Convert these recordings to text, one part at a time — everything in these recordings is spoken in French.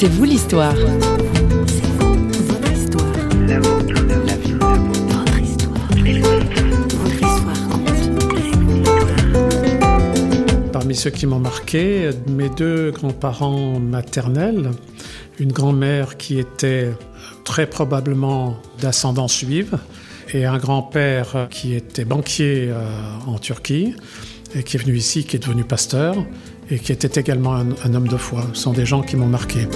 C'est vous l'histoire. Parmi ceux qui m'ont marqué, mes deux grands-parents maternels, une grand-mère qui était très probablement d'ascendance juive et un grand-père qui était banquier euh, en Turquie et qui est venu ici, qui est devenu pasteur et qui était également un, un homme de foi. Ce sont des gens qui m'ont marqué.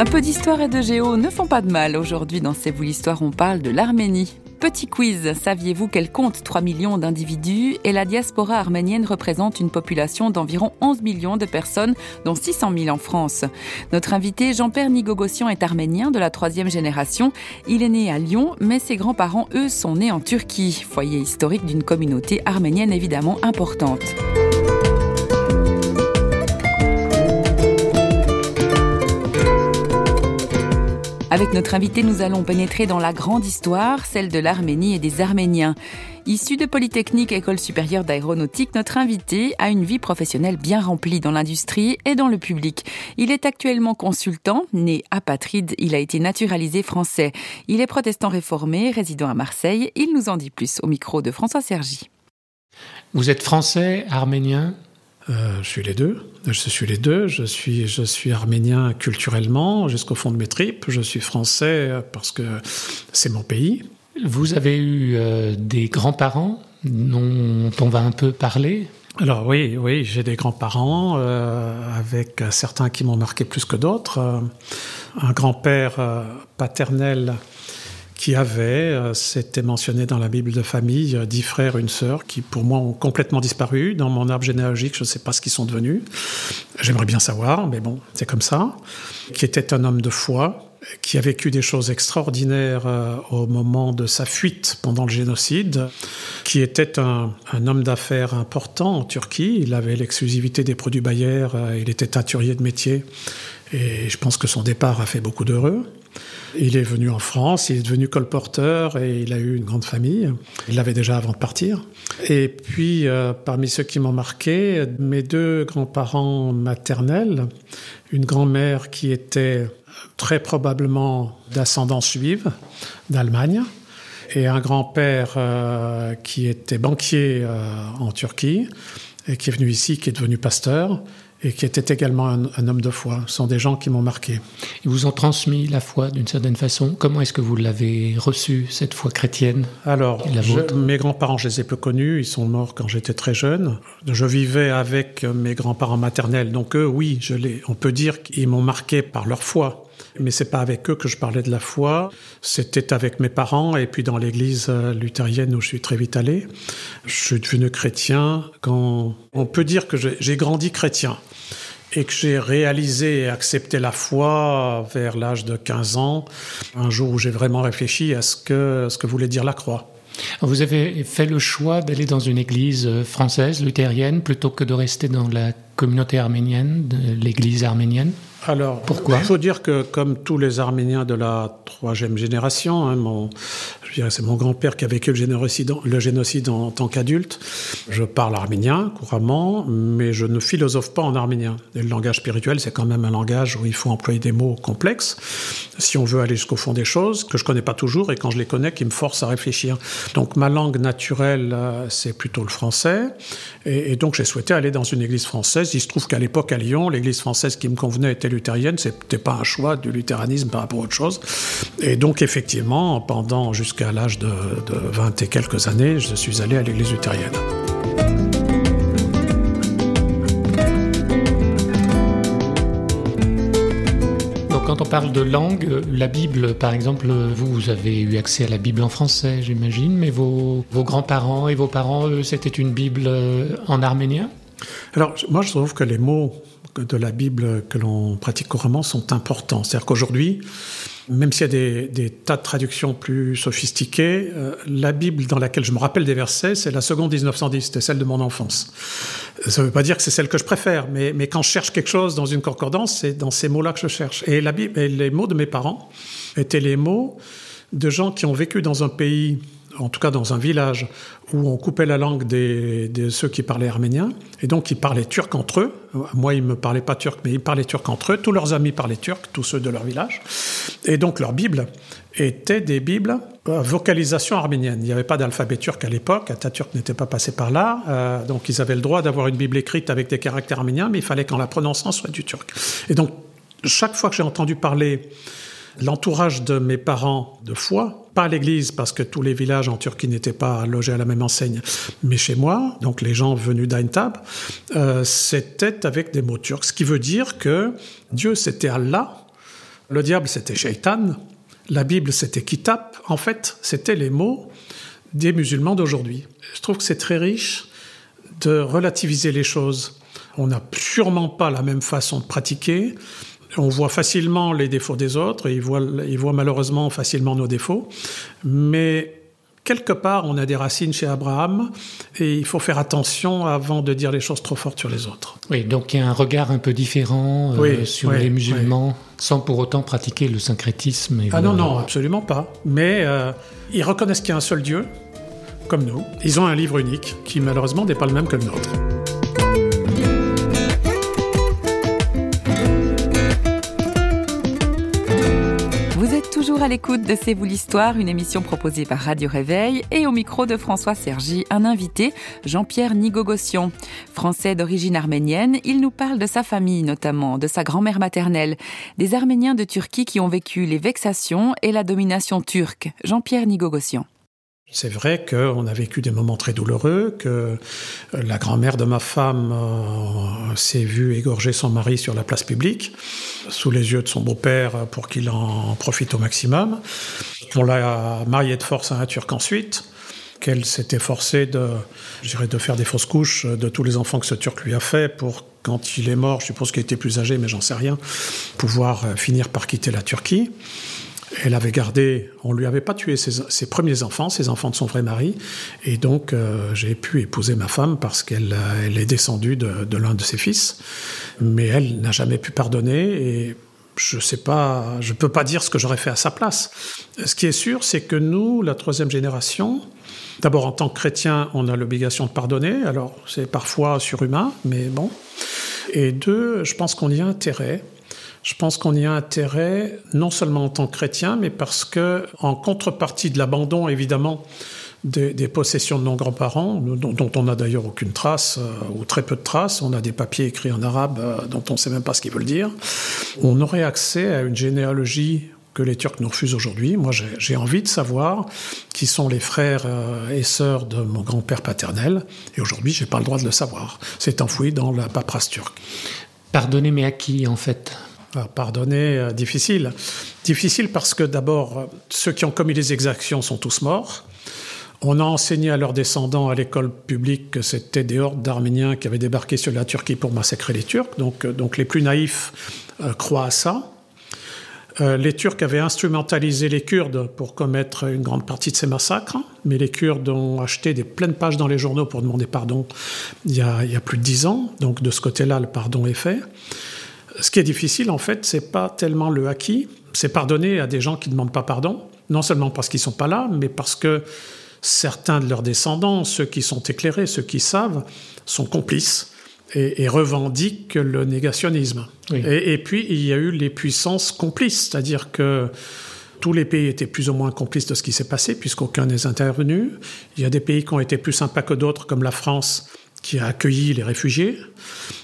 Un peu d'histoire et de géo ne font pas de mal. Aujourd'hui, dans C'est vous l'histoire, on parle de l'Arménie. Petit quiz, saviez-vous qu'elle compte 3 millions d'individus et la diaspora arménienne représente une population d'environ 11 millions de personnes, dont 600 000 en France? Notre invité Jean-Père Nigogossian est arménien de la troisième génération. Il est né à Lyon, mais ses grands-parents, eux, sont nés en Turquie, foyer historique d'une communauté arménienne évidemment importante. Avec notre invité, nous allons pénétrer dans la grande histoire, celle de l'Arménie et des Arméniens. Issu de Polytechnique École supérieure d'aéronautique, notre invité a une vie professionnelle bien remplie dans l'industrie et dans le public. Il est actuellement consultant, né apatride, il a été naturalisé français. Il est protestant réformé, résident à Marseille. Il nous en dit plus au micro de François Sergi. Vous êtes français, arménien? Euh, je suis les deux. Je suis les deux. Je suis, je suis arménien culturellement jusqu'au fond de mes tripes. Je suis français parce que c'est mon pays. Vous avez eu euh, des grands-parents dont on va un peu parler? Alors oui, oui, j'ai des grands-parents euh, avec certains qui m'ont marqué plus que d'autres. Un grand-père paternel qui avait, euh, c'était mentionné dans la Bible de famille, euh, dix frères, une sœur, qui pour moi ont complètement disparu. Dans mon arbre généalogique, je ne sais pas ce qu'ils sont devenus. J'aimerais bien savoir, mais bon, c'est comme ça. Qui était un homme de foi, qui a vécu des choses extraordinaires euh, au moment de sa fuite pendant le génocide, qui était un, un homme d'affaires important en Turquie. Il avait l'exclusivité des produits Bayer, il était teinturier de métier, et je pense que son départ a fait beaucoup d'heureux. Il est venu en France, il est devenu colporteur et il a eu une grande famille. Il l'avait déjà avant de partir. Et puis, euh, parmi ceux qui m'ont marqué, mes deux grands-parents maternels, une grand-mère qui était très probablement d'ascendance juive d'Allemagne et un grand-père euh, qui était banquier euh, en Turquie et qui est venu ici, qui est devenu pasteur et qui était également un, un homme de foi. Ce sont des gens qui m'ont marqué. Ils vous ont transmis la foi d'une certaine façon. Comment est-ce que vous l'avez reçue, cette foi chrétienne Alors, je- mes grands-parents, je les ai peu connus. Ils sont morts quand j'étais très jeune. Je vivais avec mes grands-parents maternels. Donc eux, oui, je les, on peut dire qu'ils m'ont marqué par leur foi. Mais c'est pas avec eux que je parlais de la foi. C'était avec mes parents et puis dans l'église euh, luthérienne où je suis très vite allé. Je suis devenu chrétien quand on peut dire que j'ai grandi chrétien et que j'ai réalisé et accepté la foi vers l'âge de 15 ans, un jour où j'ai vraiment réfléchi à ce que, ce que voulait dire la croix. Vous avez fait le choix d'aller dans une église euh, française, luthérienne, plutôt que de rester dans la communauté arménienne, l'église arménienne? Alors, Pourquoi Il faut dire que, comme tous les Arméniens de la troisième génération, hein, mon, je dirais c'est mon grand-père qui a vécu le génocide, en tant qu'adulte. Je parle arménien couramment, mais je ne philosophe pas en arménien. Le langage spirituel, c'est quand même un langage où il faut employer des mots complexes si on veut aller jusqu'au fond des choses que je connais pas toujours et quand je les connais, qui me forcent à réfléchir. Donc ma langue naturelle, euh, c'est plutôt le français, et, et donc j'ai souhaité aller dans une église française. Il se trouve qu'à l'époque à Lyon, l'église française qui me convenait était luthérienne. C'était pas un choix du luthéranisme par rapport à autre chose. Et donc effectivement, pendant jusqu'à l'âge de, de 20 et quelques années, je suis allé à l'église luthérienne. Donc quand on parle de langue, euh, la Bible, par exemple, vous, vous avez eu accès à la Bible en français, j'imagine, mais vos, vos grands-parents et vos parents, eux, c'était une Bible euh, en arménien? Alors, moi, je trouve que les mots de la Bible que l'on pratique couramment sont importants. C'est-à-dire qu'aujourd'hui, même s'il y a des, tas de traductions plus sophistiquées, euh, la Bible dans laquelle je me rappelle des versets, c'est la seconde 1910, c'était celle de mon enfance. Ça ne veut pas dire que c'est celle que je préfère, mais, mais quand je cherche quelque chose dans une concordance, c'est dans ces mots-là que je cherche. Et, la Bible, et les mots de mes parents étaient les mots de gens qui ont vécu dans un pays en tout cas dans un village où on coupait la langue des, de ceux qui parlaient arménien, et donc ils parlaient turc entre eux. Moi, ils me parlaient pas turc, mais ils parlaient turc entre eux. Tous leurs amis parlaient turc, tous ceux de leur village. Et donc leur Bible étaient des Bibles à vocalisation arménienne. Il n'y avait pas d'alphabet turc à l'époque, Atatürk n'était pas passé par là, euh, donc ils avaient le droit d'avoir une Bible écrite avec des caractères arméniens, mais il fallait qu'en la prononçant soit du turc. Et donc, chaque fois que j'ai entendu parler l'entourage de mes parents de foi, pas l'église parce que tous les villages en Turquie n'étaient pas logés à la même enseigne, mais chez moi, donc les gens venus d'Aintab, euh, c'était avec des mots turcs, ce qui veut dire que Dieu c'était Allah, le diable c'était Shaitan, la Bible c'était Kitab, en fait c'était les mots des musulmans d'aujourd'hui. Je trouve que c'est très riche de relativiser les choses. On n'a sûrement pas la même façon de pratiquer, on voit facilement les défauts des autres, et ils voient, malheureusement facilement nos défauts, mais quelque part, on a des racines chez Abraham et il faut faire attention avant de dire les choses trop fortes sur les autres. Oui, donc il y a un regard un peu différent euh, sur les musulmans, sans pour autant pratiquer le syncrétisme. ah non, non, absolument pas. Mais euh, ils reconnaissent qu'il y a un seul Dieu, comme nous. Ils ont un livre unique qui malheureusement n'est pas le même que le nôtre. Toujours à l'écoute de C'est vous l'histoire, une émission proposée par Radio Réveil et au micro de François Sergi, un invité, Jean-Pierre Nigogossian. Français d'origine arménienne, il nous parle de sa famille notamment, de sa grand-mère maternelle, des Arméniens de Turquie qui ont vécu les vexations et la domination turque. Jean-Pierre Nigogossian. C'est vrai qu'on a vécu des moments très douloureux, que euh, la grand-mère de ma femme euh, s'est vue égorger son mari sur la place publique, sous les yeux de son beau-père pour qu'il en profite au maximum. On l'a mariée de force à un Turc ensuite, qu'elle s'était forcée de, de faire des fausses couches de tous les enfants que ce Turc lui a fait pour, quand il est mort, je suppose qu'il était plus âgé, mais j'en sais rien, pouvoir euh, finir par quitter la Turquie. Elle avait gardé, on lui avait pas tué ses, premiers enfants, ses enfants de son vrai mari, et donc euh, j'ai pu épouser ma femme parce qu'elle elle est descendue de, l'un de ses fils, mais elle n'a jamais pu pardonner et je sais pas, je peux pas dire ce que j'aurais fait à sa place. Ce qui est sûr, c'est que nous, la troisième génération, d'abord en tant que chrétien, on a l'obligation de pardonner. Alors c'est parfois surhumain, mais bon. Et deux, je pense qu'on y a intérêt je pense qu'on y a intérêt, non seulement en tant que chrétien, mais parce que, en contrepartie de l'abandon, évidemment, des, possessions de nos grands-parents, dont, on n'a d'ailleurs aucune trace, euh, ou très peu de traces, on a des papiers écrits en arabe euh, dont on ne sait même pas ce qu'ils veulent dire, on aurait accès à une généalogie que les Turcs nous refusent aujourd'hui. Moi, j'ai envie de savoir qui sont les frères euh, et sœurs de mon grand-père paternel, et aujourd'hui, je n'ai pas le droit de le savoir. C'est enfoui dans la paperasse turque. Pardonnez, mais à qui, en fait? Pardonner, euh, difficile. Difficile parce que d'abord, euh, ceux qui ont commis les exactions sont tous morts. On a enseigné à leurs descendants à l'école publique que c'était des hordes d'Arméniens qui avaient débarqué sur la Turquie pour massacrer les Turcs. Donc, euh, donc les plus naïfs croient à ça. les Turcs avaient instrumentalisé les Kurdes pour commettre une grande partie de ces massacres, mais les Kurdes ont acheté des pleines pages dans les journaux pour demander pardon il y a plus de dix ans. Donc de ce côté-là, le pardon est fait ce qui est difficile, en fait, c'est pas tellement le acquis, c'est pardonner à des gens qui ne demandent pas pardon, non seulement parce qu'ils sont pas là, mais parce que certains de leurs descendants, ceux qui sont éclairés, ceux qui savent, sont complices et, revendiquent le négationnisme. Et, et, puis, il y a eu les puissances complices, c'est-à-dire que tous les pays étaient plus ou moins complices de ce qui s'est passé, puisqu'aucun n'est intervenu. Il y a des pays qui ont été plus sympas que d'autres, comme la France, qui a accueilli les réfugiés.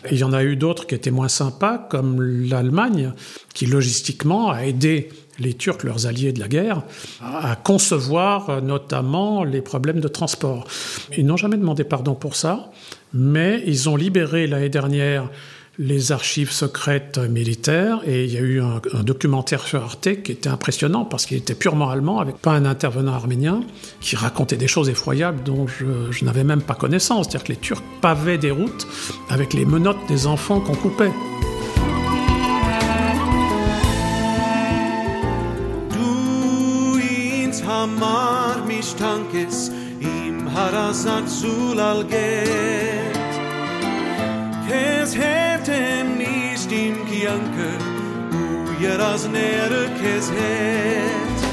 Et il y en a eu d'autres qui étaient moins sympas, comme l'Allemagne, qui logistiquement a aidé les Turcs, leurs alliés de la guerre, à concevoir notamment les problèmes de transport. Ils n'ont jamais demandé pardon pour ça, mais ils ont libéré l'année dernière les archives secrètes militaires et il y a eu un, documentaire sur Arte qui était impressionnant parce qu'il était purement allemand avec pas un intervenant arménien qui racontait des choses effroyables dont je, n'avais même pas connaissance. C'est-à-dire que les Turcs pavaient des routes avec les menottes des enfants qu'on coupait. Kes hetem nicht im Kianke, u jeras nere kes het.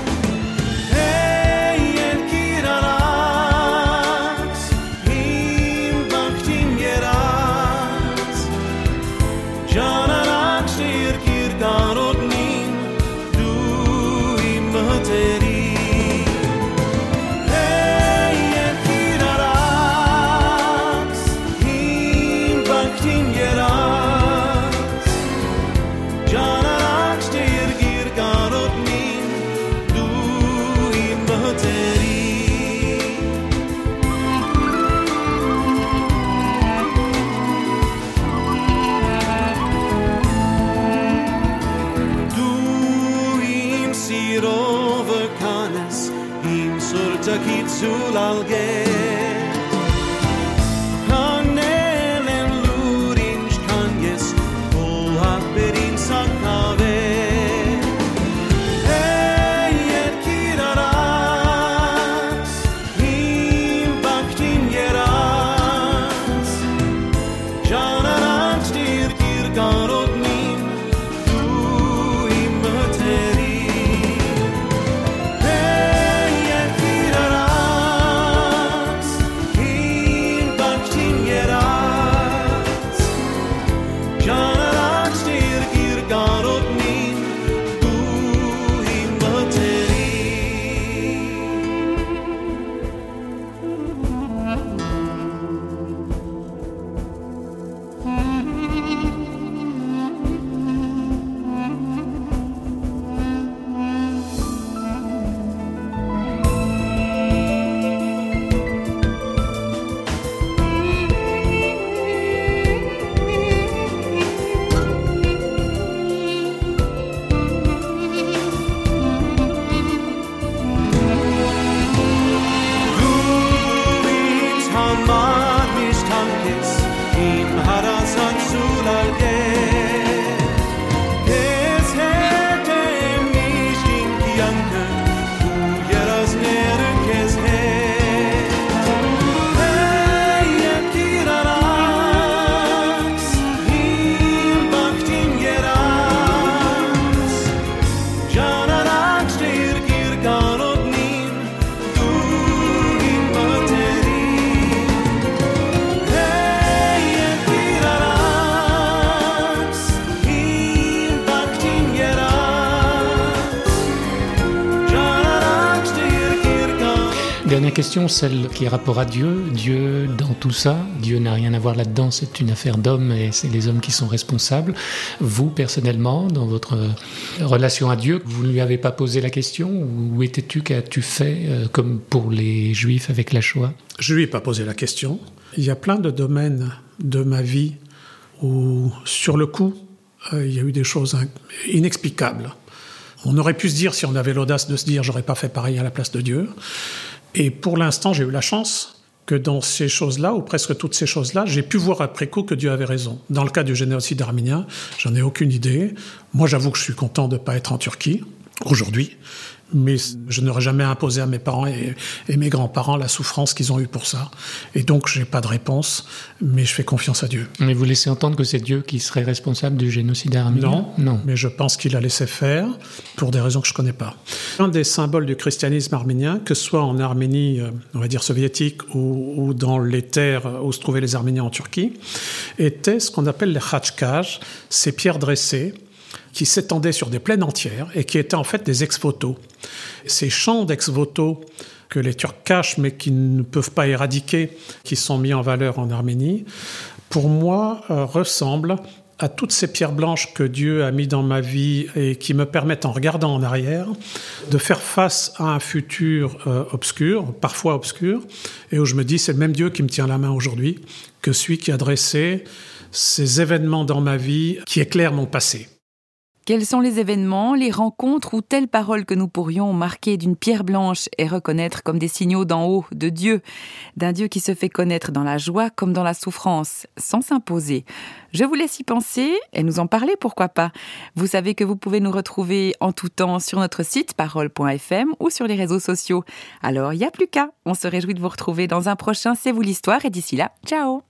I'll get. Dernière question, celle qui est rapport à Dieu. Dieu dans tout ça, Dieu n'a rien à voir là-dedans, c'est une affaire d'hommes et c'est les hommes qui sont responsables. Vous, personnellement, dans votre relation à Dieu, vous ne lui avez pas posé la question Où étais-tu Qu'as-tu fait euh, comme pour les Juifs avec la Shoah? Je lui ai pas posé la question. Il y a plein de domaines de ma vie où, sur le coup, euh, il y a eu des choses inexplicables. On aurait pu se dire, si on avait l'audace de se dire, j'aurais pas fait pareil à la place de Dieu. Et pour l'instant, j'ai eu la chance que dans ces choses-là, ou presque toutes ces choses-là, j'ai pu voir après coup que Dieu avait raison. Dans le cas du génocide arménien, j'en ai aucune idée. Moi, j'avoue que je suis content de ne pas être en Turquie aujourd'hui, mais je n'aurais jamais imposé à mes parents et, mes grands-parents la souffrance qu'ils ont eue pour ça. Et donc, j'ai pas de réponse, mais je fais confiance à Dieu. Mais vous laissez entendre que c'est Dieu qui serait responsable du génocide arménien Non, non. Mais je pense qu'il a laissé faire pour des raisons que je connais pas. Un des symboles du christianisme arménien, que ce soit en Arménie, euh, on va dire soviétique, ou, dans les terres où se trouvaient les Arméniens en Turquie, était ce qu'on appelle les khachkaj, ces pierres dressées qui s'étendaient sur des plaines entières et qui étaient en fait des ex-voto. Ces champs d'ex-voto que les Turcs cachent mais qui ne peuvent pas éradiquer, qui sont mis en valeur en Arménie, pour moi euh, ressemblent à toutes ces pierres blanches que Dieu a mis dans ma vie et qui me permettent, en regardant en arrière, de faire face à un futur euh, obscur, parfois obscur, et où je me dis, c'est le même Dieu qui me tient la main aujourd'hui que celui qui a dressé ces événements dans ma vie qui éclairent mon passé. Quels sont les événements, les rencontres ou telles paroles que nous pourrions marquer d'une pierre blanche et reconnaître comme des signaux d'en haut de Dieu, d'un Dieu qui se fait connaître dans la joie comme dans la souffrance, sans s'imposer? Je vous laisse y penser et nous en parler, pourquoi pas. Vous savez que vous pouvez nous retrouver en tout temps sur notre site parole.fm ou sur les réseaux sociaux. Alors, il n'y a plus qu'à. On se réjouit de vous retrouver dans un prochain C'est vous l'histoire et d'ici là, ciao